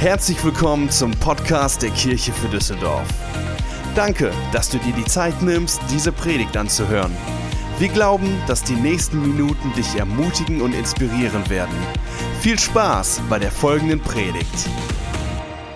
Herzlich willkommen zum Podcast der Kirche für Düsseldorf. Danke, dass du dir die Zeit nimmst, diese Predigt anzuhören. Wir glauben, dass die nächsten Minuten dich ermutigen und inspirieren werden. Viel Spaß bei der folgenden Predigt.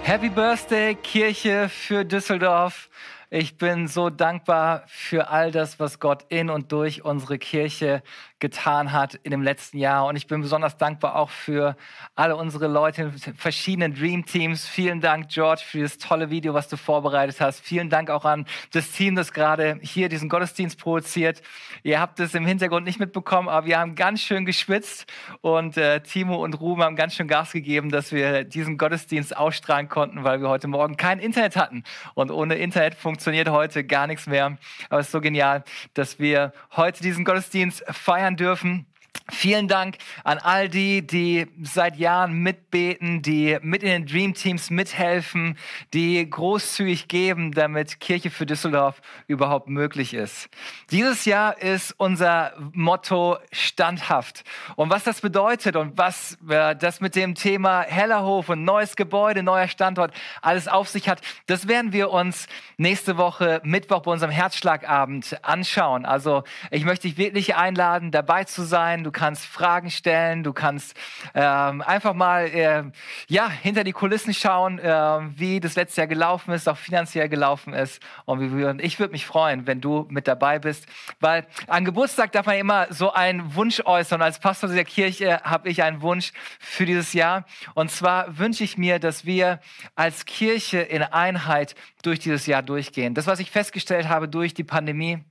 Happy Birthday, Kirche für Düsseldorf. Ich bin so dankbar für all das, was Gott in und durch unsere Kirche getan hat in dem letzten Jahr. Und ich bin besonders dankbar auch für alle unsere Leute in verschiedenen Dream Teams. Vielen Dank, George, für das tolle Video, was du vorbereitet hast. Vielen Dank auch an das Team, das gerade hier diesen Gottesdienst produziert. Ihr habt es im Hintergrund nicht mitbekommen, aber wir haben ganz schön geschwitzt und äh, Timo und Ruben haben ganz schön Gas gegeben, dass wir diesen Gottesdienst ausstrahlen konnten, weil wir heute Morgen kein Internet hatten. Und ohne Internet funktioniert heute gar nichts mehr. Aber es ist so genial, dass wir heute diesen Gottesdienst feiern dürfen. Vielen Dank an all die, die seit Jahren mitbeten, die mit in den Dream Teams mithelfen, die großzügig geben, damit Kirche für Düsseldorf überhaupt möglich ist. Dieses Jahr ist unser Motto standhaft. Und was das bedeutet und was äh, das mit dem Thema Hellerhof und neues Gebäude, neuer Standort alles auf sich hat, das werden wir uns nächste Woche Mittwoch bei unserem Herzschlagabend anschauen. Also ich möchte dich wirklich einladen, dabei zu sein. Du kannst Fragen stellen, du kannst ähm, einfach mal äh, ja, hinter die Kulissen schauen, äh, wie das letzte Jahr gelaufen ist, auch finanziell gelaufen ist. Und wir, ich würde mich freuen, wenn du mit dabei bist, weil an Geburtstag darf man immer so einen Wunsch äußern. Und als Pastor der Kirche habe ich einen Wunsch für dieses Jahr. Und zwar wünsche ich mir, dass wir als Kirche in Einheit durch dieses Jahr durchgehen. Das, was ich festgestellt habe durch die Pandemie,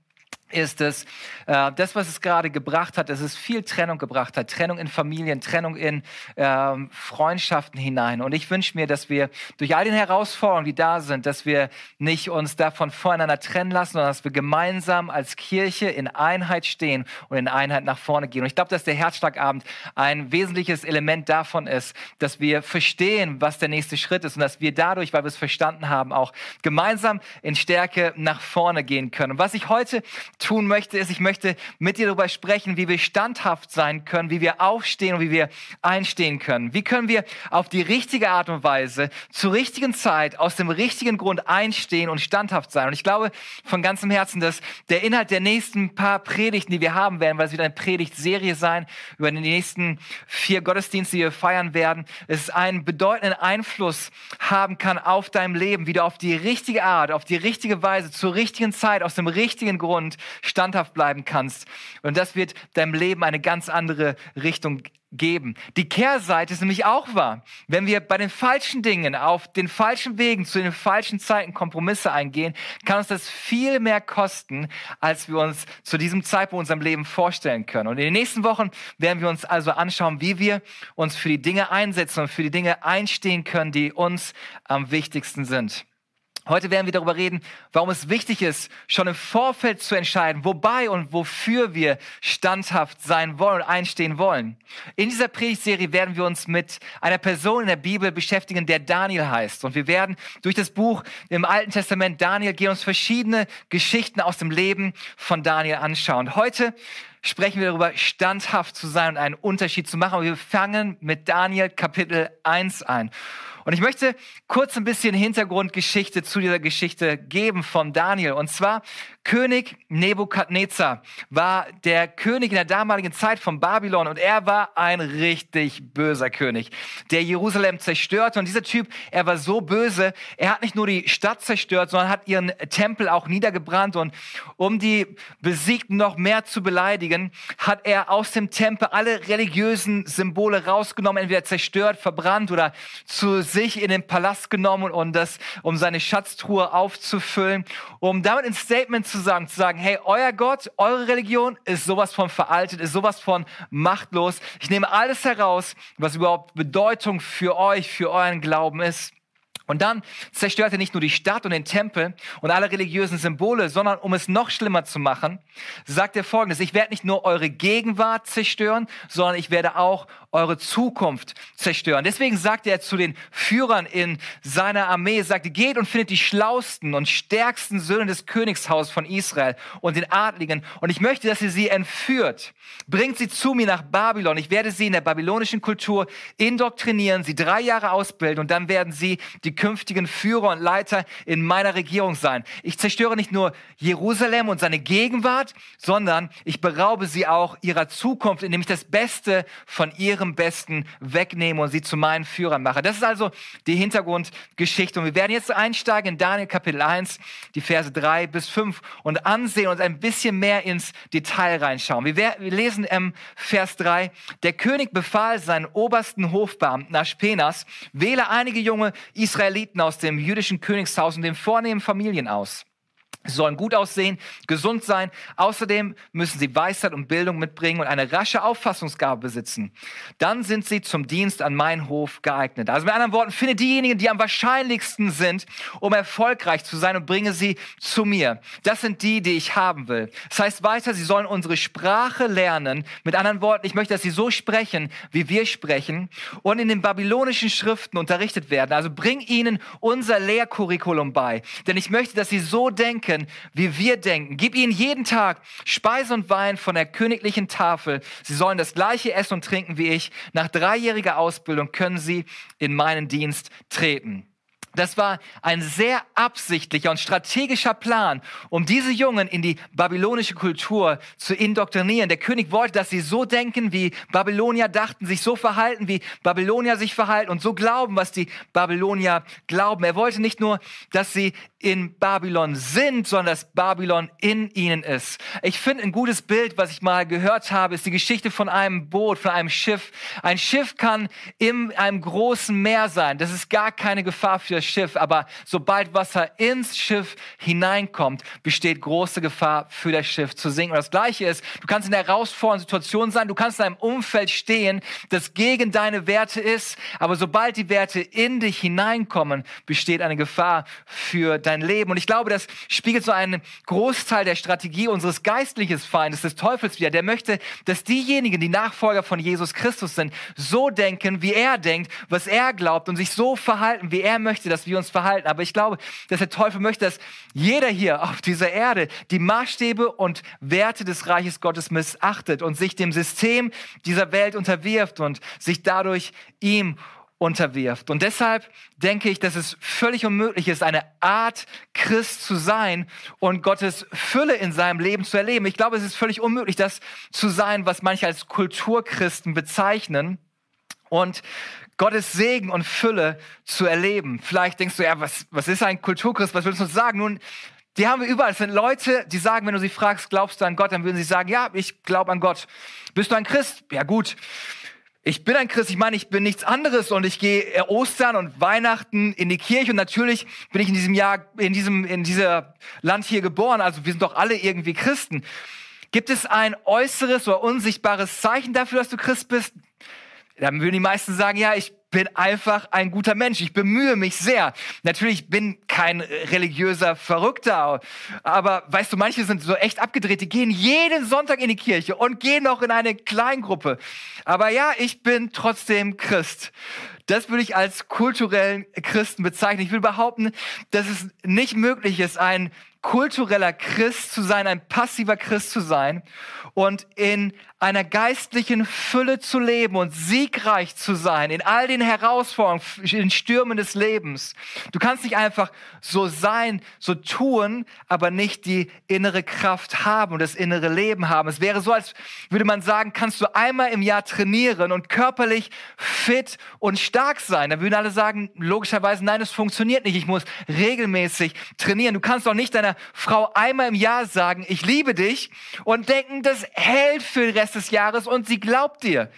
ist es, äh, das, was es gerade gebracht hat, dass es viel Trennung gebracht hat. Trennung in Familien, Trennung in äh, Freundschaften hinein. Und ich wünsche mir, dass wir durch all die Herausforderungen, die da sind, dass wir nicht uns davon voneinander trennen lassen, sondern dass wir gemeinsam als Kirche in Einheit stehen und in Einheit nach vorne gehen. Und ich glaube, dass der Herzschlagabend ein wesentliches Element davon ist, dass wir verstehen, was der nächste Schritt ist und dass wir dadurch, weil wir es verstanden haben, auch gemeinsam in Stärke nach vorne gehen können. Und was ich heute tun möchte, ist, ich möchte mit dir darüber sprechen, wie wir standhaft sein können, wie wir aufstehen und wie wir einstehen können. Wie können wir auf die richtige Art und Weise zur richtigen Zeit aus dem richtigen Grund einstehen und standhaft sein. Und ich glaube von ganzem Herzen, dass der Inhalt der nächsten paar Predigten, die wir haben werden, weil es wieder eine Predigtserie sein, über die nächsten vier Gottesdienste, die wir feiern werden, es einen bedeutenden Einfluss haben kann auf dein Leben, wie du auf die richtige Art, auf die richtige Weise, zur richtigen Zeit, aus dem richtigen Grund standhaft bleiben kannst. Und das wird deinem Leben eine ganz andere Richtung geben. Die Kehrseite ist nämlich auch wahr. Wenn wir bei den falschen Dingen, auf den falschen Wegen, zu den falschen Zeiten Kompromisse eingehen, kann uns das viel mehr kosten, als wir uns zu diesem Zeitpunkt unserem Leben vorstellen können. Und in den nächsten Wochen werden wir uns also anschauen, wie wir uns für die Dinge einsetzen und für die Dinge einstehen können, die uns am wichtigsten sind. Heute werden wir darüber reden, warum es wichtig ist, schon im Vorfeld zu entscheiden, wobei und wofür wir standhaft sein wollen und einstehen wollen. In dieser Predigtserie werden wir uns mit einer Person in der Bibel beschäftigen, der Daniel heißt. Und wir werden durch das Buch im Alten Testament Daniel gehen uns verschiedene Geschichten aus dem Leben von Daniel anschauen. Heute sprechen wir darüber, standhaft zu sein und einen Unterschied zu machen. Und wir fangen mit Daniel Kapitel 1 ein. Und ich möchte kurz ein bisschen Hintergrundgeschichte zu dieser Geschichte geben von Daniel. Und zwar König Nebukadnezar war der König in der damaligen Zeit von Babylon und er war ein richtig böser König, der Jerusalem zerstörte. Und dieser Typ, er war so böse, er hat nicht nur die Stadt zerstört, sondern hat ihren Tempel auch niedergebrannt. Und um die Besiegten noch mehr zu beleidigen, hat er aus dem Tempel alle religiösen Symbole rausgenommen, entweder zerstört, verbrannt oder zu sich in den Palast genommen und das, um seine Schatztruhe aufzufüllen, um damit ein Statement zu sagen, zu sagen, hey, euer Gott, eure Religion ist sowas von veraltet, ist sowas von machtlos. Ich nehme alles heraus, was überhaupt Bedeutung für euch, für euren Glauben ist. Und dann zerstört er nicht nur die Stadt und den Tempel und alle religiösen Symbole, sondern um es noch schlimmer zu machen, sagt er folgendes, ich werde nicht nur eure Gegenwart zerstören, sondern ich werde auch eure Zukunft zerstören. Deswegen sagt er zu den Führern in seiner Armee, sagt, geht und findet die schlausten und stärksten Söhne des Königshauses von Israel und den Adligen und ich möchte, dass ihr sie entführt. Bringt sie zu mir nach Babylon. Ich werde sie in der babylonischen Kultur indoktrinieren, sie drei Jahre ausbilden und dann werden sie die die künftigen Führer und Leiter in meiner Regierung sein. Ich zerstöre nicht nur Jerusalem und seine Gegenwart, sondern ich beraube sie auch ihrer Zukunft, indem ich das Beste von ihrem Besten wegnehme und sie zu meinen Führern mache. Das ist also die Hintergrundgeschichte. Und wir werden jetzt einsteigen in Daniel Kapitel 1, die Verse 3 bis 5 und ansehen und ein bisschen mehr ins Detail reinschauen. Wir, lesen im Vers 3, der König befahl seinen obersten Hofbeamten Aschpenas, wähle einige junge Israeliten Israeliten aus dem jüdischen Königshaus und den vornehmen Familien aus. Sie sollen gut aussehen, gesund sein. Außerdem müssen sie Weisheit und Bildung mitbringen und eine rasche Auffassungsgabe besitzen. Dann sind sie zum Dienst an meinen Hof geeignet. Also mit anderen Worten, finde diejenigen, die am wahrscheinlichsten sind, um erfolgreich zu sein und bringe sie zu mir. Das sind die, die ich haben will. Das heißt weiter, sie sollen unsere Sprache lernen. Mit anderen Worten, ich möchte, dass sie so sprechen, wie wir sprechen und in den babylonischen Schriften unterrichtet werden. Also bring ihnen unser Lehrcurriculum bei. Denn ich möchte, dass sie so denken, denken, wie wir denken. Gib ihnen jeden Tag Speise und Wein von der königlichen Tafel. Sie sollen das gleiche essen und trinken wie ich. Nach dreijähriger Ausbildung können sie in meinen Dienst treten. Das war ein sehr absichtlicher und strategischer Plan, um diese Jungen in die babylonische Kultur zu indoktrinieren. Der König wollte, dass sie so denken, wie Babylonier dachten, sich so verhalten, wie Babylonier sich verhalten und so glauben, was die Babylonier glauben. Er wollte nicht nur, dass sie in Babylon sind, sondern dass Babylon in ihnen ist. Ich finde ein gutes Bild, was ich mal gehört habe, ist die Geschichte von einem Boot, von einem Schiff. Ein Schiff kann in einem großen Meer sein. Das ist gar keine Gefahr für das Schiff. Aber sobald Wasser ins Schiff hineinkommt, besteht große Gefahr für das Schiff zu sinken. Und das Gleiche ist, du kannst in einer herausfordernden Situation sein. Du kannst in einem Umfeld stehen, das gegen deine Werte ist. Aber sobald die Werte in dich hineinkommen, besteht eine Gefahr für dein Leben. Und ich glaube, das spiegelt so einen Großteil der Strategie unseres geistlichen Feindes, des Teufels wieder. Der möchte, dass diejenigen, die Nachfolger von Jesus Christus sind, so denken, wie er denkt, was er glaubt und sich so verhalten, wie er möchte, dass wir uns verhalten. Aber ich glaube, dass der Teufel möchte, dass jeder hier auf dieser Erde die Maßstäbe und Werte des Reiches Gottes missachtet und sich dem System dieser Welt unterwirft und sich dadurch ihm unterwirft. Und deshalb denke ich, dass es völlig unmöglich ist, eine Art Christ zu sein und Gottes Fülle in seinem Leben zu erleben. Ich glaube, es ist völlig unmöglich, das zu sein, was manche als Kulturchristen bezeichnen. Und Gottes Segen und Fülle zu erleben. Vielleicht denkst du, ja, was, was ist ein Kulturchrist? Was willst du uns sagen? Nun, die haben wir überall. Es sind Leute, die sagen, wenn du sie fragst, glaubst du an Gott, dann würden sie sagen, ja, ich glaube an Gott. Bist du ein Christ? Ja, gut ich bin ein Christ, ich meine, ich bin nichts anderes und ich gehe äh, Ostern und Weihnachten in die Kirche und natürlich bin ich in diesem Jahr, in diesem, in dieser Land hier geboren, also wir sind doch alle irgendwie Christen. Gibt es ein äußeres oder unsichtbares Zeichen dafür, dass du Christ bist? Dann würden die meisten sagen, ja, ich bin einfach ein guter Mensch. Ich bemühe mich sehr. Natürlich bin kein religiöser Verrückter, aber weißt du, manche sind so echt abgedreht, die gehen jeden Sonntag in die Kirche und gehen noch in eine Kleingruppe. Aber ja, ich bin trotzdem Christ. Das würde ich als kulturellen Christen bezeichnen. Ich will behaupten, dass es nicht möglich ist, ein kultureller Christ zu sein, ein passiver Christ zu sein und in einer geistlichen Fülle zu leben und siegreich zu sein in all den Herausforderungen, in Stürmen des Lebens. Du kannst nicht einfach so sein, so tun, aber nicht die innere Kraft haben und das innere Leben haben. Es wäre so, als würde man sagen, kannst du einmal im Jahr trainieren und körperlich fit und stark sein. Da würden alle sagen, logischerweise, nein, es funktioniert nicht. Ich muss regelmäßig trainieren. Du kannst doch nicht deiner Frau einmal im Jahr sagen, ich liebe dich und denken, das hält für den Rest des Jahres und sie glaubt dir.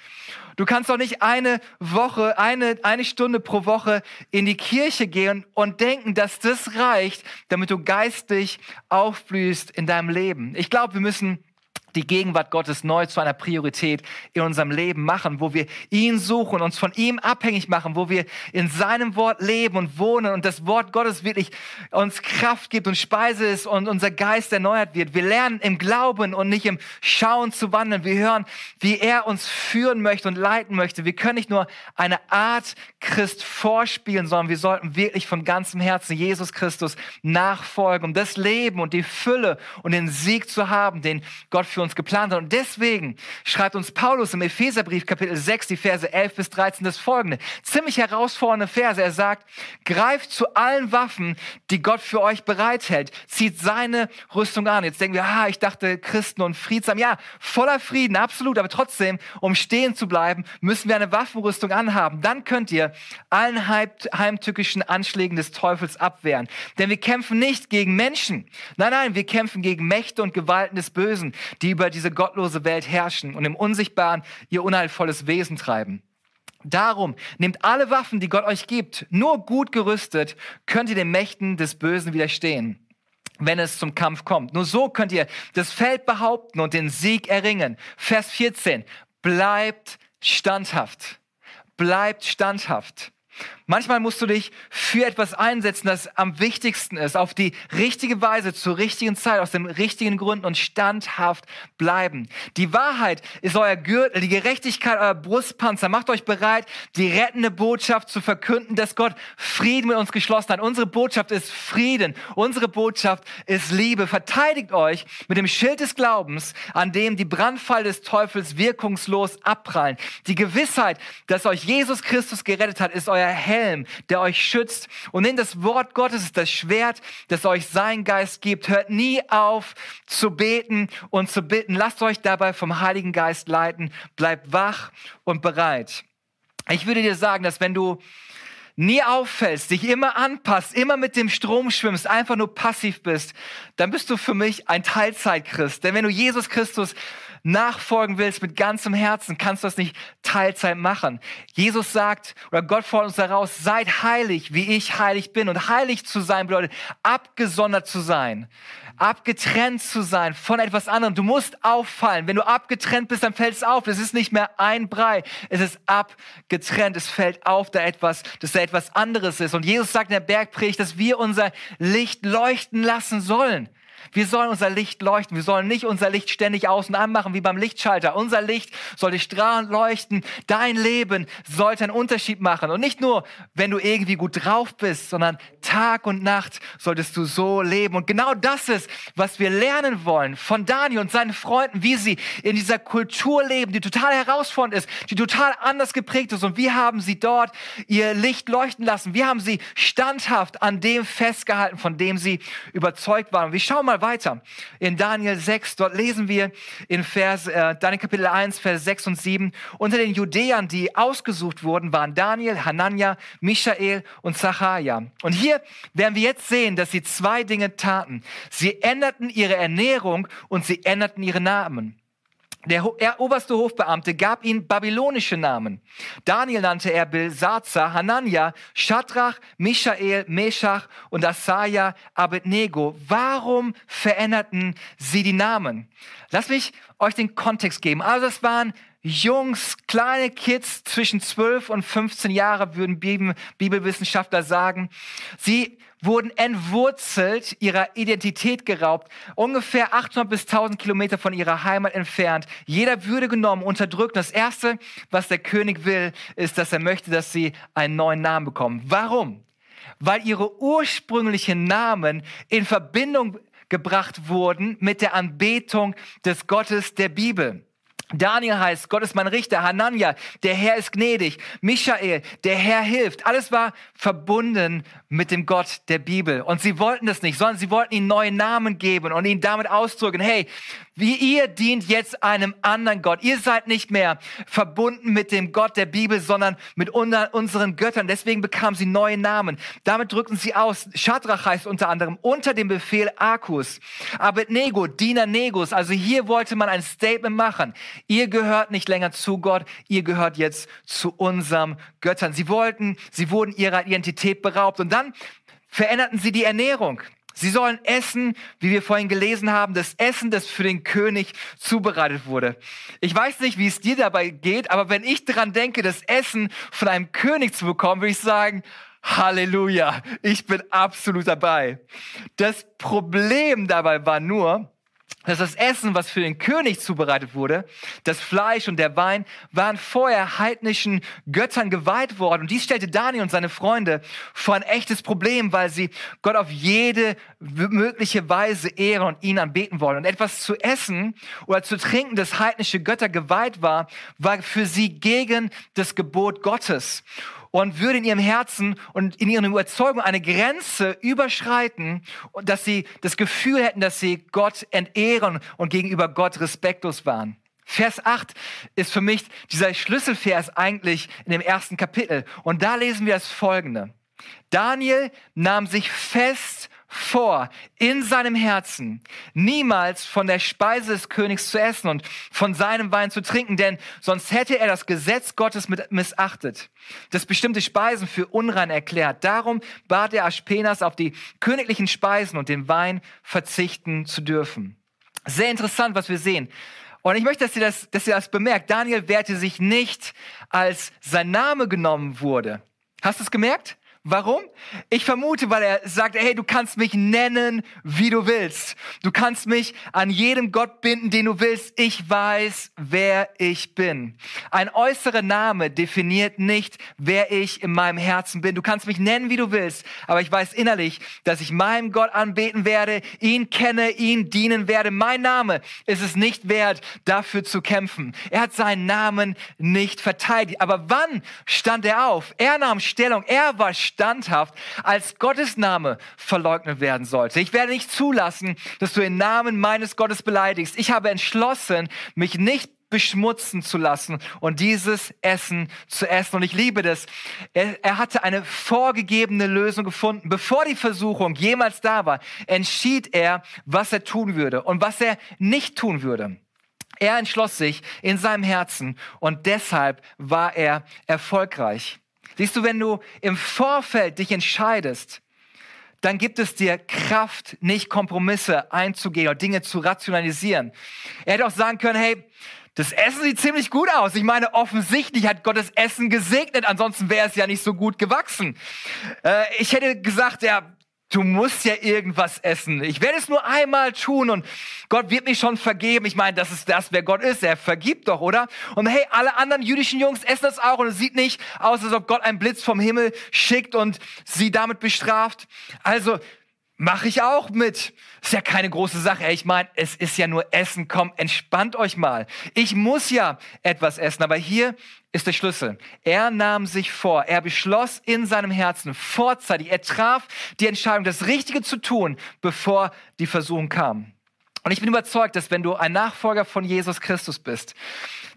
Du kannst doch nicht eine Woche, eine, eine Stunde pro Woche in die Kirche gehen und denken, dass das reicht, damit du geistig aufblühst in deinem Leben. Ich glaube, wir müssen die Gegenwart Gottes neu zu einer Priorität in unserem Leben machen, wo wir ihn suchen, uns von ihm abhängig machen, wo wir in seinem Wort leben und wohnen und das Wort Gottes wirklich uns Kraft gibt und Speise ist und unser Geist erneuert wird. Wir lernen im Glauben und nicht im Schauen zu wandeln. Wir hören, wie er uns führen möchte und leiten möchte. Wir können nicht nur eine Art Christ vorspielen, sondern wir sollten wirklich von ganzem Herzen Jesus Christus nachfolgen, um das Leben und die Fülle und den Sieg zu haben, den Gott für uns geplant hat. Und deswegen schreibt uns Paulus im Epheserbrief Kapitel 6, die Verse 11 bis 13 das folgende. Ziemlich herausfordernde Verse. Er sagt, greift zu allen Waffen, die Gott für euch bereithält. Zieht seine Rüstung an. Jetzt denken wir, ah, ich dachte Christen und friedsam. Ja, voller Frieden, absolut. Aber trotzdem, um stehen zu bleiben, müssen wir eine Waffenrüstung anhaben. Dann könnt ihr allen heimtückischen Anschlägen des Teufels abwehren. Denn wir kämpfen nicht gegen Menschen. Nein, nein, wir kämpfen gegen Mächte und Gewalten des Bösen, die über diese gottlose Welt herrschen und im Unsichtbaren ihr unheilvolles Wesen treiben. Darum nehmt alle Waffen, die Gott euch gibt. Nur gut gerüstet könnt ihr den Mächten des Bösen widerstehen wenn es zum Kampf kommt. Nur so könnt ihr das Feld behaupten und den Sieg erringen. Vers 14. Bleibt standhaft. Bleibt standhaft. Manchmal musst du dich für etwas einsetzen, das am wichtigsten ist, auf die richtige Weise, zur richtigen Zeit, aus den richtigen Gründen und standhaft bleiben. Die Wahrheit ist euer Gürtel, die Gerechtigkeit euer Brustpanzer. Macht euch bereit, die rettende Botschaft zu verkünden, dass Gott Frieden mit uns geschlossen hat. Unsere Botschaft ist Frieden. Unsere Botschaft ist Liebe. Verteidigt euch mit dem Schild des Glaubens, an dem die Brandfall des Teufels wirkungslos abprallen. Die Gewissheit, dass euch Jesus Christus gerettet hat, ist euer Herr Helm, der euch schützt. Und in das Wort Gottes ist das Schwert, das euch sein Geist gibt. Hört nie auf zu beten und zu bitten. Lasst euch dabei vom Heiligen Geist leiten. Bleibt wach und bereit. Ich würde dir sagen, dass wenn du nie auffällst, dich immer anpasst, immer mit dem Strom schwimmst, einfach nur passiv bist, dann bist du für mich ein Teilzeitchrist. Denn wenn du Jesus Christus nachfolgen willst mit ganzem Herzen, kannst du das nicht Teilzeit machen. Jesus sagt, oder Gott fordert uns daraus, seid heilig, wie ich heilig bin. Und heilig zu sein bedeutet, abgesondert zu sein abgetrennt zu sein von etwas anderem. Du musst auffallen. Wenn du abgetrennt bist, dann fällt es auf. Es ist nicht mehr ein Brei. Es ist abgetrennt. Es fällt auf, da etwas, dass da etwas anderes ist. Und Jesus sagt in der Bergpredigt, dass wir unser Licht leuchten lassen sollen. Wir sollen unser Licht leuchten. Wir sollen nicht unser Licht ständig aus und anmachen wie beim Lichtschalter. Unser Licht sollte strahlend leuchten. Dein Leben sollte einen Unterschied machen. Und nicht nur, wenn du irgendwie gut drauf bist, sondern Tag und Nacht solltest du so leben. Und genau das ist, was wir lernen wollen von Daniel und seinen Freunden, wie sie in dieser Kultur leben, die total herausfordernd ist, die total anders geprägt ist. Und wie haben sie dort ihr Licht leuchten lassen? Wie haben sie standhaft an dem festgehalten, von dem sie überzeugt waren? Und wir schauen mal weiter. In Daniel 6, dort lesen wir in Vers, äh, Daniel Kapitel 1, Vers 6 und 7, unter den Judäern, die ausgesucht wurden, waren Daniel, Hanania, Michael und Zacharia. Und hier werden wir jetzt sehen, dass sie zwei Dinge taten. Sie änderten ihre Ernährung und sie änderten ihre Namen. Der oberste Hofbeamte gab ihnen babylonische Namen. Daniel nannte er Belsazar, Hanania, Shadrach, Michael, Meshach und Asaja, Abednego. Warum veränderten sie die Namen? Lass mich euch den Kontext geben. Also es waren Jungs, kleine Kids zwischen 12 und 15 Jahre, würden Bibelwissenschaftler sagen. Sie wurden entwurzelt, ihrer Identität geraubt, ungefähr 800 bis 1000 Kilometer von ihrer Heimat entfernt. Jeder würde genommen, unterdrückt. Das Erste, was der König will, ist, dass er möchte, dass sie einen neuen Namen bekommen. Warum? Weil ihre ursprünglichen Namen in Verbindung gebracht wurden mit der Anbetung des Gottes der Bibel. Daniel heißt, Gott ist mein Richter. Hanania, der Herr ist gnädig. Michael, der Herr hilft. Alles war verbunden mit dem Gott der Bibel. Und sie wollten das nicht, sondern sie wollten ihm neue Namen geben und ihn damit ausdrücken, hey, wie ihr dient jetzt einem anderen Gott. Ihr seid nicht mehr verbunden mit dem Gott der Bibel, sondern mit unseren Göttern. Deswegen bekamen sie neue Namen. Damit drückten sie aus. Shadrach heißt unter anderem unter dem Befehl Arkus. Abednego, Diener Negus. Also hier wollte man ein Statement machen. Ihr gehört nicht länger zu Gott. Ihr gehört jetzt zu unserem Göttern. Sie wollten, sie wurden ihrer Identität beraubt. Und dann veränderten sie die Ernährung. Sie sollen essen, wie wir vorhin gelesen haben, das Essen, das für den König zubereitet wurde. Ich weiß nicht, wie es dir dabei geht, aber wenn ich daran denke, das Essen von einem König zu bekommen, würde ich sagen, Halleluja, ich bin absolut dabei. Das Problem dabei war nur, dass das Essen, was für den König zubereitet wurde, das Fleisch und der Wein, waren vorher heidnischen Göttern geweiht worden. Und dies stellte Daniel und seine Freunde vor ein echtes Problem, weil sie Gott auf jede mögliche Weise ehren und ihn anbeten wollen. Und etwas zu essen oder zu trinken, das heidnische Götter geweiht war, war für sie gegen das Gebot Gottes und würde in ihrem Herzen und in ihren Überzeugungen eine Grenze überschreiten dass sie das Gefühl hätten, dass sie Gott entehren und gegenüber Gott respektlos waren. Vers 8 ist für mich dieser Schlüsselvers eigentlich in dem ersten Kapitel. Und da lesen wir das folgende. Daniel nahm sich fest vor, in seinem Herzen niemals von der Speise des Königs zu essen und von seinem Wein zu trinken, denn sonst hätte er das Gesetz Gottes missachtet, das bestimmte Speisen für unrein erklärt. Darum bat er Aspenas, auf die königlichen Speisen und den Wein verzichten zu dürfen. Sehr interessant, was wir sehen. Und ich möchte, dass ihr das, dass ihr das bemerkt. Daniel wehrte sich nicht, als sein Name genommen wurde. Hast du es gemerkt? Warum? Ich vermute, weil er sagt, hey, du kannst mich nennen, wie du willst. Du kannst mich an jedem Gott binden, den du willst. Ich weiß, wer ich bin. Ein äußerer Name definiert nicht, wer ich in meinem Herzen bin. Du kannst mich nennen, wie du willst, aber ich weiß innerlich, dass ich meinem Gott anbeten werde, ihn kenne, ihn dienen werde. Mein Name ist es nicht wert, dafür zu kämpfen. Er hat seinen Namen nicht verteidigt. Aber wann stand er auf? Er nahm Stellung. Er war standhaft, als Gottes Name verleugnet werden sollte. Ich werde nicht zulassen, dass du den Namen meines Gottes beleidigst. Ich habe entschlossen, mich nicht beschmutzen zu lassen und dieses Essen zu essen. Und ich liebe das. Er, er, hatte eine vorgegebene Lösung gefunden. Bevor die Versuchung jemals da war, entschied er, was er tun würde und was er nicht tun würde. Er entschloss sich in seinem Herzen und deshalb war er erfolgreich. Siehst du, wenn du im Vorfeld dich entscheidest, dann gibt es dir Kraft, nicht Kompromisse einzugehen oder Dinge zu rationalisieren. Er hätte auch sagen können, hey, das Essen sieht ziemlich gut aus. Ich meine, offensichtlich hat Gott das Essen gesegnet, ansonsten wäre es ja nicht so gut gewachsen. Äh, ich hätte gesagt, ja, du musst ja irgendwas essen. Ich werde es nur einmal tun und Gott wird mich schon vergeben. Ich meine, das ist das, wer Gott ist. Er vergibt doch, oder? Und hey, alle anderen jüdischen Jungs essen das auch und es sieht nicht aus, als ob Gott einen Blitz vom Himmel schickt und sie damit bestraft. Also, Mache ich auch mit. Ist ja keine große Sache. Ich meine, es ist ja nur Essen. Komm, entspannt euch mal. Ich muss ja etwas essen. Aber hier ist der Schlüssel. Er nahm sich vor. Er beschloss in seinem Herzen vorzeitig. Er traf die Entscheidung, das Richtige zu tun, bevor die Versuchung kam. Und ich bin überzeugt, dass wenn du ein Nachfolger von Jesus Christus bist,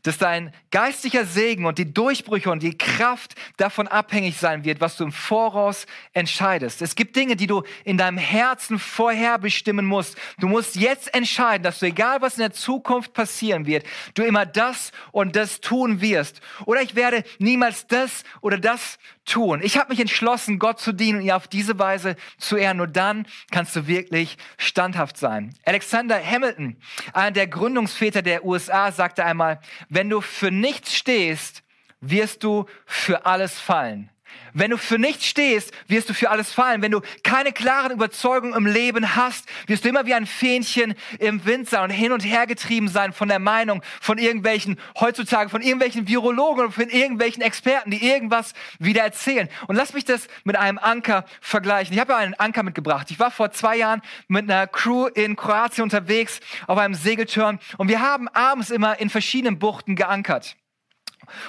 dass dein geistlicher Segen und die Durchbrüche und die Kraft davon abhängig sein wird, was du im Voraus entscheidest. Es gibt Dinge, die du in deinem Herzen vorherbestimmen musst. Du musst jetzt entscheiden, dass du, egal was in der Zukunft passieren wird, du immer das und das tun wirst. Oder ich werde niemals das oder das tun. Ich habe mich entschlossen, Gott zu dienen und ihn auf diese Weise zu ehren. Nur dann kannst du wirklich standhaft sein. Alexander Hamilton, einer der Gründungsväter der USA, sagte einmal, wenn du für nichts stehst, wirst du für alles fallen. Wenn du für nichts stehst, wirst du für alles fallen. Wenn du keine klaren Überzeugungen im Leben hast, wirst du immer wie ein Fähnchen im Wind sein und hin und her getrieben sein von der Meinung von irgendwelchen, heutzutage von irgendwelchen Virologen und von irgendwelchen Experten, die irgendwas wieder erzählen. Und lass mich das mit einem Anker vergleichen. Ich habe ja einen Anker mitgebracht. Ich war vor zwei Jahren mit einer Crew in Kroatien unterwegs auf einem Segeltörn und wir haben abends immer in verschiedenen Buchten geankert.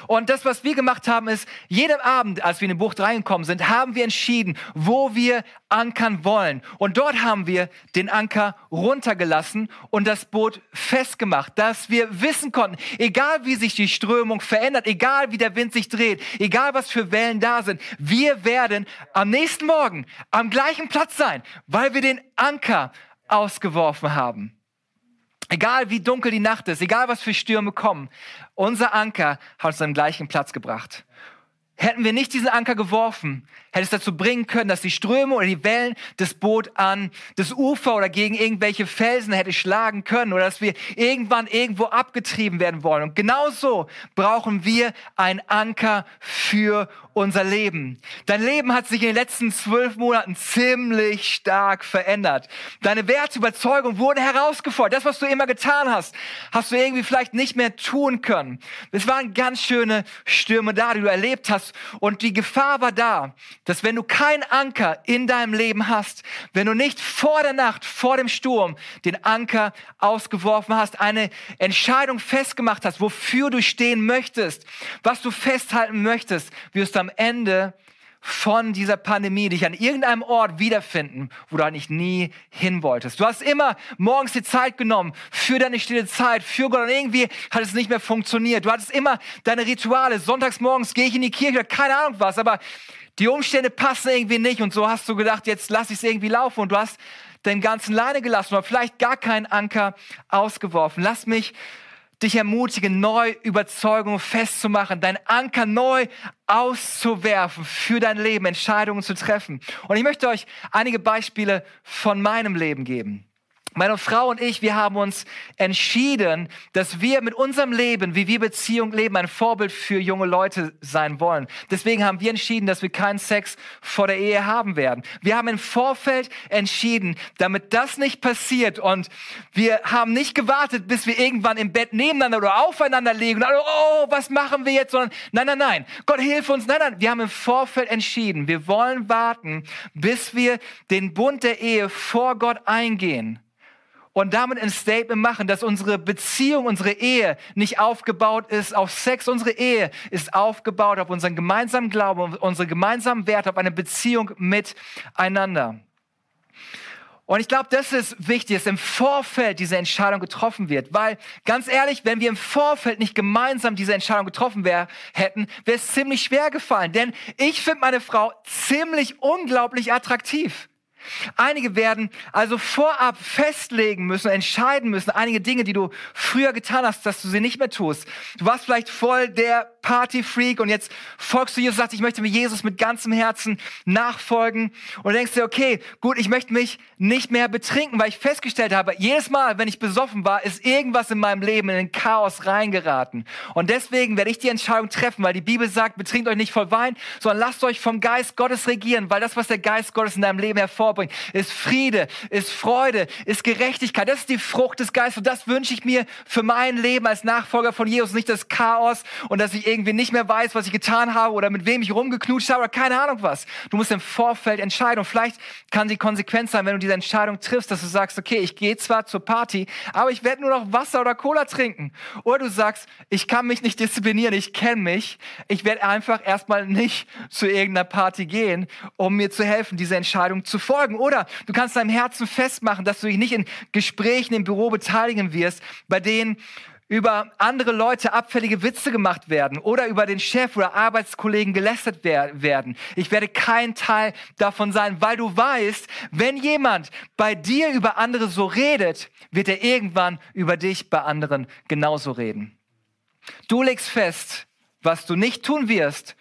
Und das, was wir gemacht haben, ist, jeden Abend, als wir in die Bucht reingekommen sind, haben wir entschieden, wo wir ankern wollen. Und dort haben wir den Anker runtergelassen und das Boot festgemacht, dass wir wissen konnten, egal wie sich die Strömung verändert, egal wie der Wind sich dreht, egal was für Wellen da sind, wir werden am nächsten Morgen am gleichen Platz sein, weil wir den Anker ausgeworfen haben. Egal wie dunkel die Nacht ist, egal was für Stürme kommen, unser Anker hat uns am gleichen Platz gebracht. Hätten wir nicht diesen Anker geworfen, hätte es dazu bringen können, dass die Ströme oder die Wellen das Boot an das Ufer oder gegen irgendwelche Felsen hätte schlagen können oder dass wir irgendwann irgendwo abgetrieben werden wollen. Und genauso brauchen wir einen Anker für unser Leben. Dein Leben hat sich in den letzten zwölf Monaten ziemlich stark verändert. Deine Werte, Überzeugungen wurden herausgefordert. Das, was du immer getan hast, hast du irgendwie vielleicht nicht mehr tun können. Es waren ganz schöne Stürme da, die du erlebt hast. Und die Gefahr war da, dass wenn du keinen Anker in deinem Leben hast, wenn du nicht vor der Nacht, vor dem Sturm den Anker ausgeworfen hast, eine Entscheidung festgemacht hast, wofür du stehen möchtest, was du festhalten möchtest, wirst du am Ende von dieser Pandemie dich an irgendeinem Ort wiederfinden, wo du eigentlich nie hin wolltest. Du hast immer morgens die Zeit genommen für deine stille Zeit, für Gott und irgendwie hat es nicht mehr funktioniert. Du hattest immer deine Rituale. Sonntags morgens gehe ich in die Kirche, keine Ahnung was, aber die Umstände passen irgendwie nicht und so hast du gedacht, jetzt lass ich es irgendwie laufen und du hast den ganzen Leine gelassen oder vielleicht gar keinen Anker ausgeworfen. Lass mich dich ermutigen, neu Überzeugungen festzumachen, dein Anker neu auszuwerfen für dein Leben, Entscheidungen zu treffen. Und ich möchte euch einige Beispiele von meinem Leben geben. Meine Frau und ich, wir haben uns entschieden, dass wir mit unserem Leben, wie wir Beziehung leben, ein Vorbild für junge Leute sein wollen. Deswegen haben wir entschieden, dass wir keinen Sex vor der Ehe haben werden. Wir haben im Vorfeld entschieden, damit das nicht passiert und wir haben nicht gewartet, bis wir irgendwann im Bett nebeneinander oder aufeinander liegen und oh, was machen wir jetzt, sondern nein, nein, nein, Gott hilf uns. Nein, nein, wir haben im Vorfeld entschieden, wir wollen warten, bis wir den Bund der Ehe vor Gott eingehen und damit ein Statement machen, dass unsere Beziehung, unsere Ehe nicht aufgebaut ist auf Sex. Unsere Ehe ist aufgebaut auf unseren gemeinsamen Glauben, unsere gemeinsamen Werte, auf eine Beziehung miteinander. Und ich glaube, das ist wichtig, dass im Vorfeld diese Entscheidung getroffen wird. Weil, ganz ehrlich, wenn wir im Vorfeld nicht gemeinsam diese Entscheidung getroffen wär, hätten, wäre es ziemlich schwer gefallen. Denn ich finde meine Frau ziemlich unglaublich attraktiv. Einige werden also vorab festlegen müssen, entscheiden müssen, einige Dinge, die du früher getan hast, dass du sie nicht mehr tust. Du warst vielleicht voll der Partyfreak und jetzt folgst du Jesus, sagst, ich möchte mir Jesus mit ganzem Herzen nachfolgen und denkst dir, okay, gut, ich möchte mich nicht mehr betrinken, weil ich festgestellt habe, jedes Mal, wenn ich besoffen war, ist irgendwas in meinem Leben in den Chaos reingeraten. Und deswegen werde ich die Entscheidung treffen, weil die Bibel sagt, betrinkt euch nicht voll Wein, sondern lasst euch vom Geist Gottes regieren, weil das, was der Geist Gottes in deinem Leben hervorbringt, ist Friede, ist Freude, ist Gerechtigkeit. Das ist die Frucht des Geistes und das wünsche ich mir für mein Leben als Nachfolger von Jesus, nicht das Chaos und dass ich irgendwie nicht mehr weiß, was ich getan habe oder mit wem ich rumgeknutscht habe oder keine Ahnung was. Du musst im Vorfeld entscheiden und vielleicht kann die Konsequenz sein, wenn du diese Entscheidung triffst, dass du sagst, okay, ich gehe zwar zur Party, aber ich werde nur noch Wasser oder Cola trinken. Oder du sagst, ich kann mich nicht disziplinieren, ich kenne mich, ich werde einfach erstmal nicht zu irgendeiner Party gehen, um mir zu helfen, diese Entscheidung zu folgen. Oder du kannst deinem Herzen festmachen, dass du dich nicht in Gesprächen im Büro beteiligen wirst, bei denen über andere Leute abfällige Witze gemacht werden oder über den Chef oder Arbeitskollegen gelästert werden. Ich werde kein Teil davon sein, weil du weißt, wenn jemand bei dir über andere so redet, wird er irgendwann über dich bei anderen genauso reden. Du legst fest, was du nicht tun wirst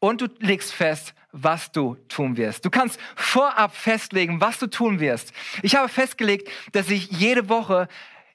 und du legst fest, was du tun wirst. Du kannst vorab festlegen, was du tun wirst. Ich habe festgelegt, dass ich jede Woche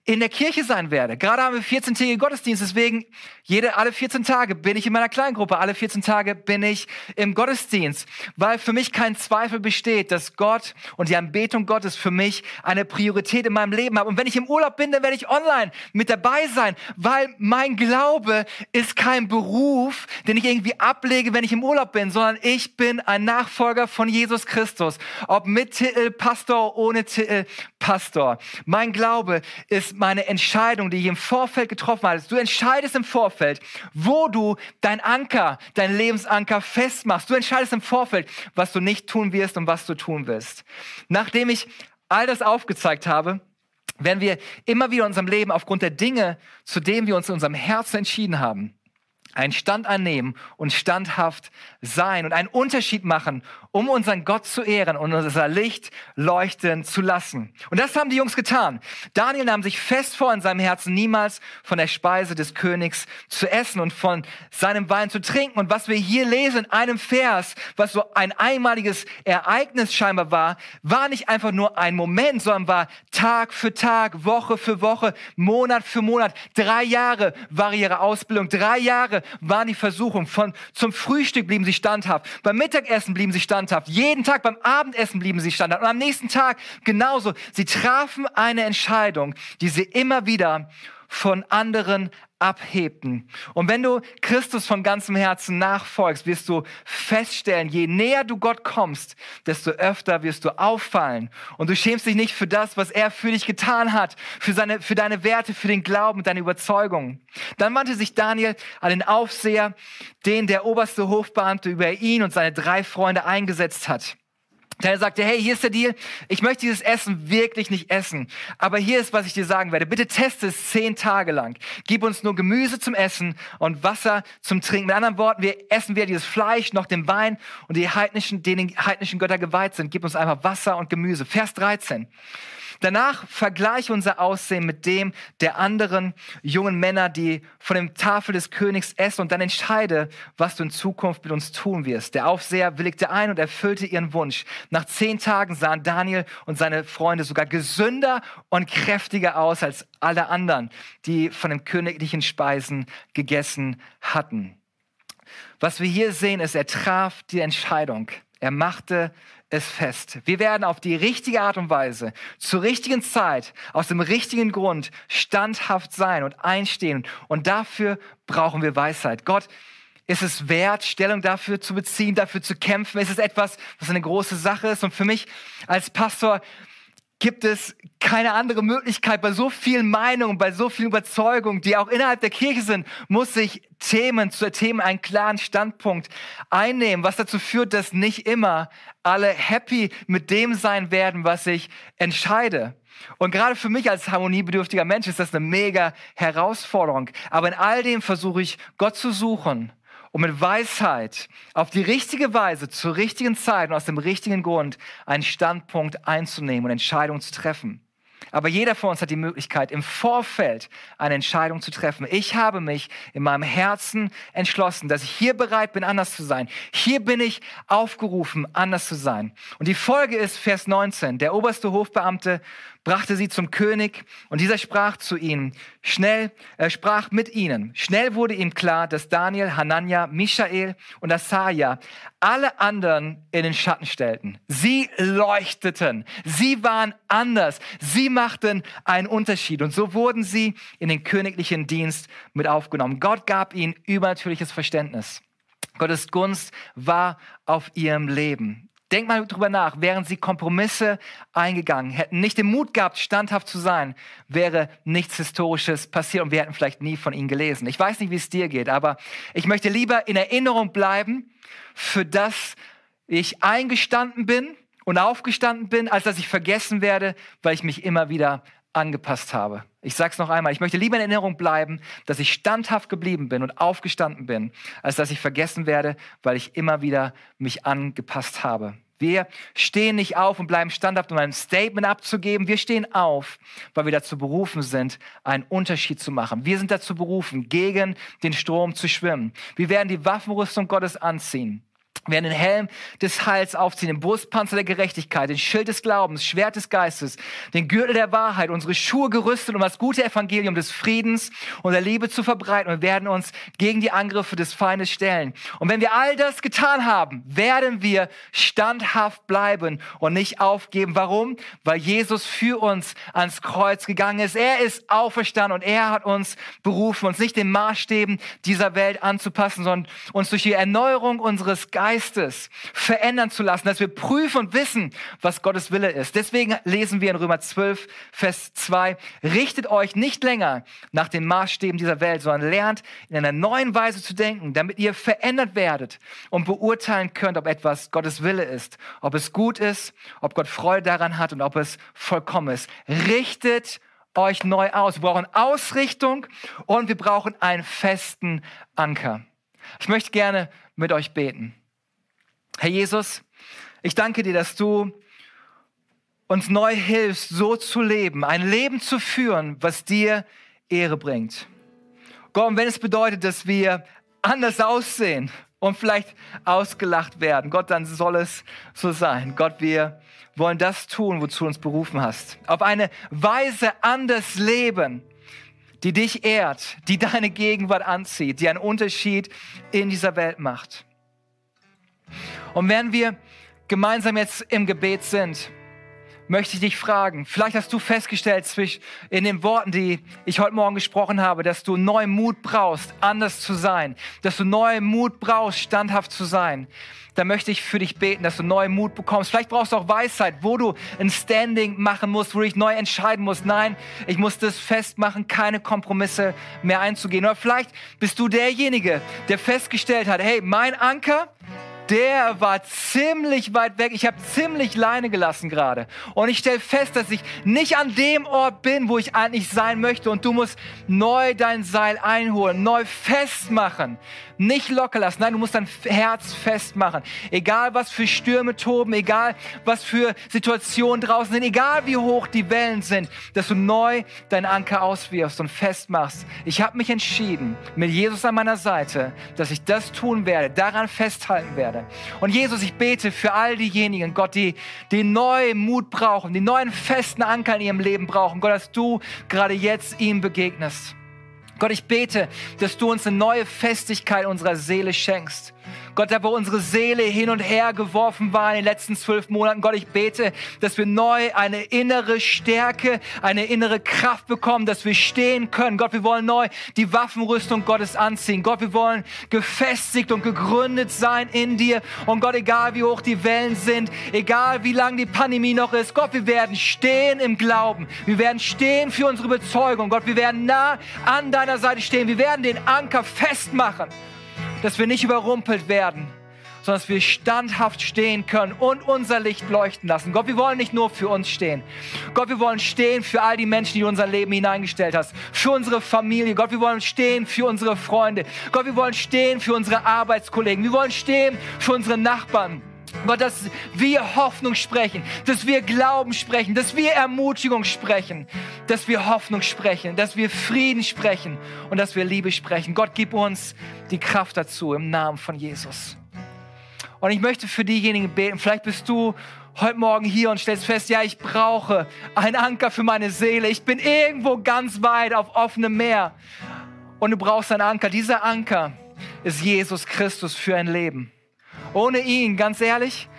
in der Kirche sein werde. Gerade haben wir 14-tägige Gottesdienst, deswegen jede, alle 14 Tage bin ich in meiner Kleingruppe, alle 14 Tage bin ich im Gottesdienst, weil für mich kein Zweifel besteht, dass Gott und die Anbetung Gottes für mich eine Priorität in meinem Leben haben. Und wenn ich im Urlaub bin, dann werde ich online mit dabei sein, weil mein Glaube ist kein Beruf, den ich irgendwie ablege, wenn ich im Urlaub bin, sondern ich bin ein Nachfolger von Jesus Christus. Ob mit Titel Pastor, ohne Titel Pastor. Mein Glaube ist meine Entscheidung, die ich im Vorfeld getroffen habe. Du entscheidest im Vorfeld, wo du dein Anker, dein Lebensanker festmachst. Du entscheidest im Vorfeld, was du nicht tun wirst und was du tun wirst. Nachdem ich all das aufgezeigt habe, werden wir immer wieder in unserem Leben aufgrund der Dinge, zu denen wir uns in unserem Herzen entschieden haben, einen Stand annehmen und standhaft sein und einen Unterschied machen, um unseren Gott zu ehren und unser Licht leuchten zu lassen. Und das haben die Jungs getan. Daniel nahm sich fest vor, in seinem Herzen niemals von der Speise des Königs zu essen und von seinem Wein zu trinken. Und was wir hier lesen in einem Vers, was so ein einmaliges Ereignis scheinbar war, war nicht einfach nur ein Moment, sondern war Tag für Tag, Woche für Woche, Monat für Monat. Drei Jahre war ihre Ausbildung, drei Jahre war die Versuchung. Von, zum Frühstück blieben sie standhaft, beim Mittagessen blieben sie standhaft, jeden Tag beim Abendessen blieben sie standhaft und am nächsten Tag genauso. Sie trafen eine Entscheidung, die sie immer wieder von anderen abhebten. Und wenn du Christus von ganzem Herzen nachfolgst, wirst du feststellen, je näher du Gott kommst, desto öfter wirst du auffallen. Und du schämst dich nicht für das, was er für dich getan hat, für, seine, für deine Werte, für den Glauben, deine Überzeugung. Dann wandte sich Daniel an den Aufseher, den der oberste Hofbeamte über ihn und seine drei Freunde eingesetzt hat. Der sagte, hey, hier ist der Deal. Ich möchte dieses Essen wirklich nicht essen. Aber hier ist, was ich dir sagen werde. Bitte teste es zehn Tage lang. Gib uns nur Gemüse zum Essen und Wasser zum Trinken. Mit anderen Worten, wir essen weder dieses Fleisch noch den Wein und die heidnischen, denen heidnischen Götter geweiht sind. Gib uns einfach Wasser und Gemüse. Vers 13. Danach vergleiche unser Aussehen mit dem der anderen jungen Männer, die von dem Tafel des Königs essen und dann entscheide, was du in Zukunft mit uns tun wirst. Der Aufseher willigte ein und erfüllte ihren Wunsch. Nach zehn Tagen sahen Daniel und seine Freunde sogar gesünder und kräftiger aus als alle anderen, die von den königlichen Speisen gegessen hatten. Was wir hier sehen, ist, er traf die Entscheidung. Er machte es fest. Wir werden auf die richtige Art und Weise, zur richtigen Zeit, aus dem richtigen Grund standhaft sein und einstehen. Und dafür brauchen wir Weisheit. Gott ist es wert, Stellung dafür zu beziehen, dafür zu kämpfen? Ist es etwas, was eine große Sache ist? Und für mich als Pastor gibt es keine andere Möglichkeit. Bei so vielen Meinungen, bei so vielen Überzeugungen, die auch innerhalb der Kirche sind, muss ich Themen zu Themen einen klaren Standpunkt einnehmen, was dazu führt, dass nicht immer alle happy mit dem sein werden, was ich entscheide. Und gerade für mich als harmoniebedürftiger Mensch ist das eine mega Herausforderung. Aber in all dem versuche ich, Gott zu suchen um mit Weisheit auf die richtige Weise, zur richtigen Zeit und aus dem richtigen Grund einen Standpunkt einzunehmen und Entscheidungen zu treffen. Aber jeder von uns hat die Möglichkeit, im Vorfeld eine Entscheidung zu treffen. Ich habe mich in meinem Herzen entschlossen, dass ich hier bereit bin, anders zu sein. Hier bin ich aufgerufen, anders zu sein. Und die Folge ist Vers 19. Der oberste Hofbeamte brachte sie zum König und dieser sprach zu ihnen, schnell, er sprach mit ihnen. Schnell wurde ihm klar, dass Daniel, Hanania, Michael und Asaja alle anderen in den Schatten stellten. Sie leuchteten. Sie waren anders. Sie machten einen Unterschied. Und so wurden sie in den königlichen Dienst mit aufgenommen. Gott gab ihnen übernatürliches Verständnis. Gottes Gunst war auf ihrem Leben. Denk mal drüber nach, wären sie Kompromisse eingegangen, hätten nicht den Mut gehabt, standhaft zu sein, wäre nichts Historisches passiert und wir hätten vielleicht nie von ihnen gelesen. Ich weiß nicht, wie es dir geht, aber ich möchte lieber in Erinnerung bleiben für das ich eingestanden bin und aufgestanden bin, als dass ich vergessen werde, weil ich mich immer wieder angepasst habe. Ich sage es noch einmal, ich möchte lieber in Erinnerung bleiben, dass ich standhaft geblieben bin und aufgestanden bin, als dass ich vergessen werde, weil ich immer wieder mich angepasst habe. Wir stehen nicht auf und bleiben standhaft, um ein Statement abzugeben. Wir stehen auf, weil wir dazu berufen sind, einen Unterschied zu machen. Wir sind dazu berufen, gegen den Strom zu schwimmen. Wir werden die Waffenrüstung Gottes anziehen. Werden den Helm des Heils aufziehen, den Brustpanzer der Gerechtigkeit, den Schild des Glaubens, Schwert des Geistes, den Gürtel der Wahrheit, unsere Schuhe gerüstet, um das gute Evangelium des Friedens und der Liebe zu verbreiten. Und werden uns gegen die Angriffe des Feindes stellen. Und wenn wir all das getan haben, werden wir standhaft bleiben und nicht aufgeben. Warum? Weil Jesus für uns ans Kreuz gegangen ist. Er ist auferstanden und er hat uns berufen, uns nicht den Maßstäben dieser Welt anzupassen, sondern uns durch die Erneuerung unseres Geistes Geistes verändern zu lassen, dass wir prüfen und wissen, was Gottes Wille ist. Deswegen lesen wir in Römer 12, Vers 2, richtet euch nicht länger nach den Maßstäben dieser Welt, sondern lernt in einer neuen Weise zu denken, damit ihr verändert werdet und beurteilen könnt, ob etwas Gottes Wille ist, ob es gut ist, ob Gott Freude daran hat und ob es vollkommen ist. Richtet euch neu aus. Wir brauchen Ausrichtung und wir brauchen einen festen Anker. Ich möchte gerne mit euch beten. Herr Jesus, ich danke dir, dass du uns neu hilfst, so zu leben, ein Leben zu führen, was dir Ehre bringt. Gott, und wenn es bedeutet, dass wir anders aussehen und vielleicht ausgelacht werden, Gott, dann soll es so sein. Gott, wir wollen das tun, wozu du uns berufen hast. Auf eine Weise anders leben, die dich ehrt, die deine Gegenwart anzieht, die einen Unterschied in dieser Welt macht. Und während wir gemeinsam jetzt im Gebet sind, möchte ich dich fragen, vielleicht hast du festgestellt in den Worten, die ich heute Morgen gesprochen habe, dass du neuen Mut brauchst, anders zu sein, dass du neuen Mut brauchst, standhaft zu sein. Da möchte ich für dich beten, dass du neuen Mut bekommst. Vielleicht brauchst du auch Weisheit, wo du ein Standing machen musst, wo du dich neu entscheiden musst. Nein, ich muss das festmachen, keine Kompromisse mehr einzugehen. Oder vielleicht bist du derjenige, der festgestellt hat, hey, mein Anker, der war ziemlich weit weg. Ich habe ziemlich Leine gelassen gerade. Und ich stelle fest, dass ich nicht an dem Ort bin, wo ich eigentlich sein möchte. Und du musst neu dein Seil einholen, neu festmachen. Nicht locker lassen. Nein, du musst dein Herz festmachen. Egal was für Stürme toben, egal was für Situationen draußen sind, egal wie hoch die Wellen sind, dass du neu deinen Anker auswirfst und festmachst. Ich habe mich entschieden, mit Jesus an meiner Seite, dass ich das tun werde, daran festhalten werde. Und Jesus, ich bete für all diejenigen, Gott, die, die neuen Mut brauchen, die neuen festen Anker in ihrem Leben brauchen. Gott, dass du gerade jetzt ihm begegnest. Gott, ich bete, dass du uns eine neue Festigkeit unserer Seele schenkst. Gott, da wo unsere Seele hin und her geworfen war in den letzten zwölf Monaten, Gott, ich bete, dass wir neu eine innere Stärke, eine innere Kraft bekommen, dass wir stehen können. Gott, wir wollen neu die Waffenrüstung Gottes anziehen. Gott, wir wollen gefestigt und gegründet sein in dir. Und Gott, egal wie hoch die Wellen sind, egal wie lang die Pandemie noch ist, Gott, wir werden stehen im Glauben. Wir werden stehen für unsere Überzeugung. Gott, wir werden nah an deiner Seite stehen. Wir werden den Anker festmachen dass wir nicht überrumpelt werden, sondern dass wir standhaft stehen können und unser Licht leuchten lassen. Gott, wir wollen nicht nur für uns stehen. Gott, wir wollen stehen für all die Menschen, die du in unser Leben hineingestellt hast. Für unsere Familie. Gott, wir wollen stehen für unsere Freunde. Gott, wir wollen stehen für unsere Arbeitskollegen. Wir wollen stehen für unsere Nachbarn. Gott, dass wir Hoffnung sprechen, dass wir Glauben sprechen, dass wir Ermutigung sprechen, dass wir Hoffnung sprechen, dass wir Frieden sprechen und dass wir Liebe sprechen. Gott, gib uns die Kraft dazu im Namen von Jesus. Und ich möchte für diejenigen beten, vielleicht bist du heute Morgen hier und stellst fest, ja, ich brauche einen Anker für meine Seele. Ich bin irgendwo ganz weit auf offenem Meer und du brauchst einen Anker. Dieser Anker ist Jesus Christus für ein Leben. Ohne ihn, ganz ehrlich,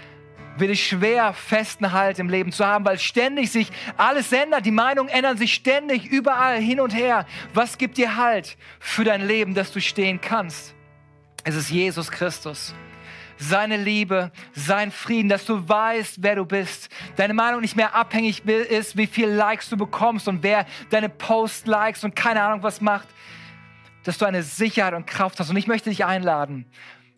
wird es schwer, festen Halt im Leben zu haben, weil ständig sich alles ändert. Die Meinungen ändern sich ständig überall hin und her. Was gibt dir Halt für dein Leben, dass du stehen kannst? Es ist Jesus Christus. Seine Liebe, sein Frieden, dass du weißt, wer du bist. Deine Meinung nicht mehr abhängig ist, wie viel Likes du bekommst und wer deine Post likes und keine Ahnung was macht. Dass du eine Sicherheit und Kraft hast. Und ich möchte dich einladen,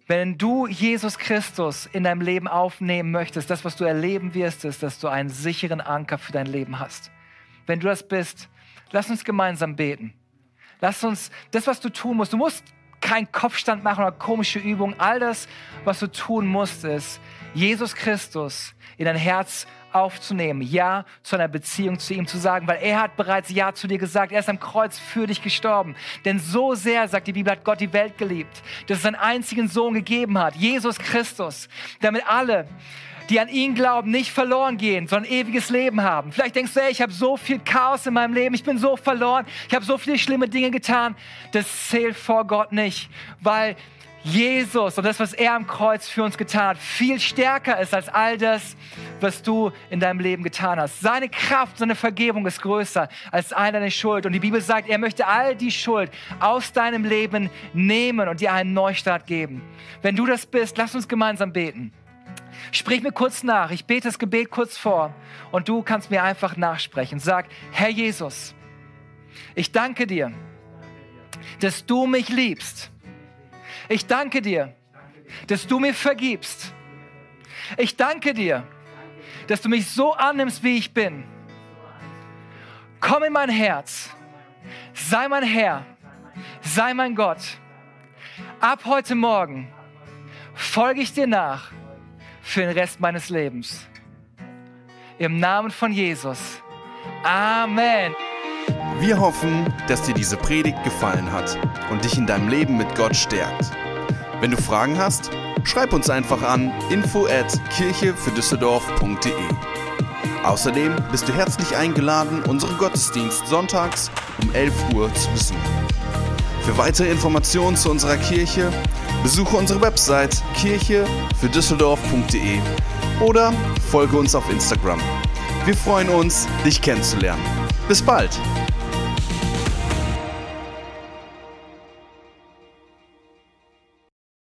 wenn du Jesus Christus in deinem Leben aufnehmen möchtest, das, was du erleben wirst, ist, dass du einen sicheren Anker für dein Leben hast. Wenn du das bist, lass uns gemeinsam beten. Lass uns das, was du tun musst, du musst keinen Kopfstand machen oder komische Übungen. All das, was du tun musst, ist, Jesus Christus in dein Herz aufzunehmen, Ja zu einer Beziehung zu ihm zu sagen, weil er hat bereits Ja zu dir gesagt. Er ist am Kreuz für dich gestorben. Denn so sehr, sagt die Bibel, hat Gott die Welt geliebt, dass es seinen einzigen Sohn gegeben hat, Jesus Christus, damit alle, die an ihn glauben, nicht verloren gehen, sondern ewiges Leben haben. Vielleicht denkst du, ey, ich habe so viel Chaos in meinem Leben, ich bin so verloren, ich habe so viele schlimme Dinge getan. Das zählt vor Gott nicht, weil Jesus und das, was er am Kreuz für uns getan hat, viel stärker ist als all das, was du in deinem Leben getan hast. Seine Kraft, seine Vergebung ist größer als all deine Schuld. Und die Bibel sagt, er möchte all die Schuld aus deinem Leben nehmen und dir einen Neustart geben. Wenn du das bist, lass uns gemeinsam beten. Sprich mir kurz nach. Ich bete das Gebet kurz vor und du kannst mir einfach nachsprechen. Sag, Herr Jesus, ich danke dir, dass du mich liebst ich danke dir, dass du mir vergibst. Ich danke dir, dass du mich so annimmst, wie ich bin. komm in mein Herz, sei mein Herr, sei mein Gott. Ab heute Morgen folge ich dir nach für den Rest meines Lebens. Im Namen von Jesus. Amen. Wir hoffen, dass dir diese Predigt gefallen hat und dich in deinem Leben mit Gott stärkt. Wenn du Fragen hast, schreib uns einfach an info at kirche für Düsseldorf.de. Außerdem bist du herzlich eingeladen, unseren Gottesdienst sonntags um 11 Uhr zu besuchen. Für weitere Informationen zu unserer Kirche besuche unsere Website kirche für Düsseldorf.de oder folge uns auf Instagram. Wir freuen uns, dich kennenzulernen. Bis bald!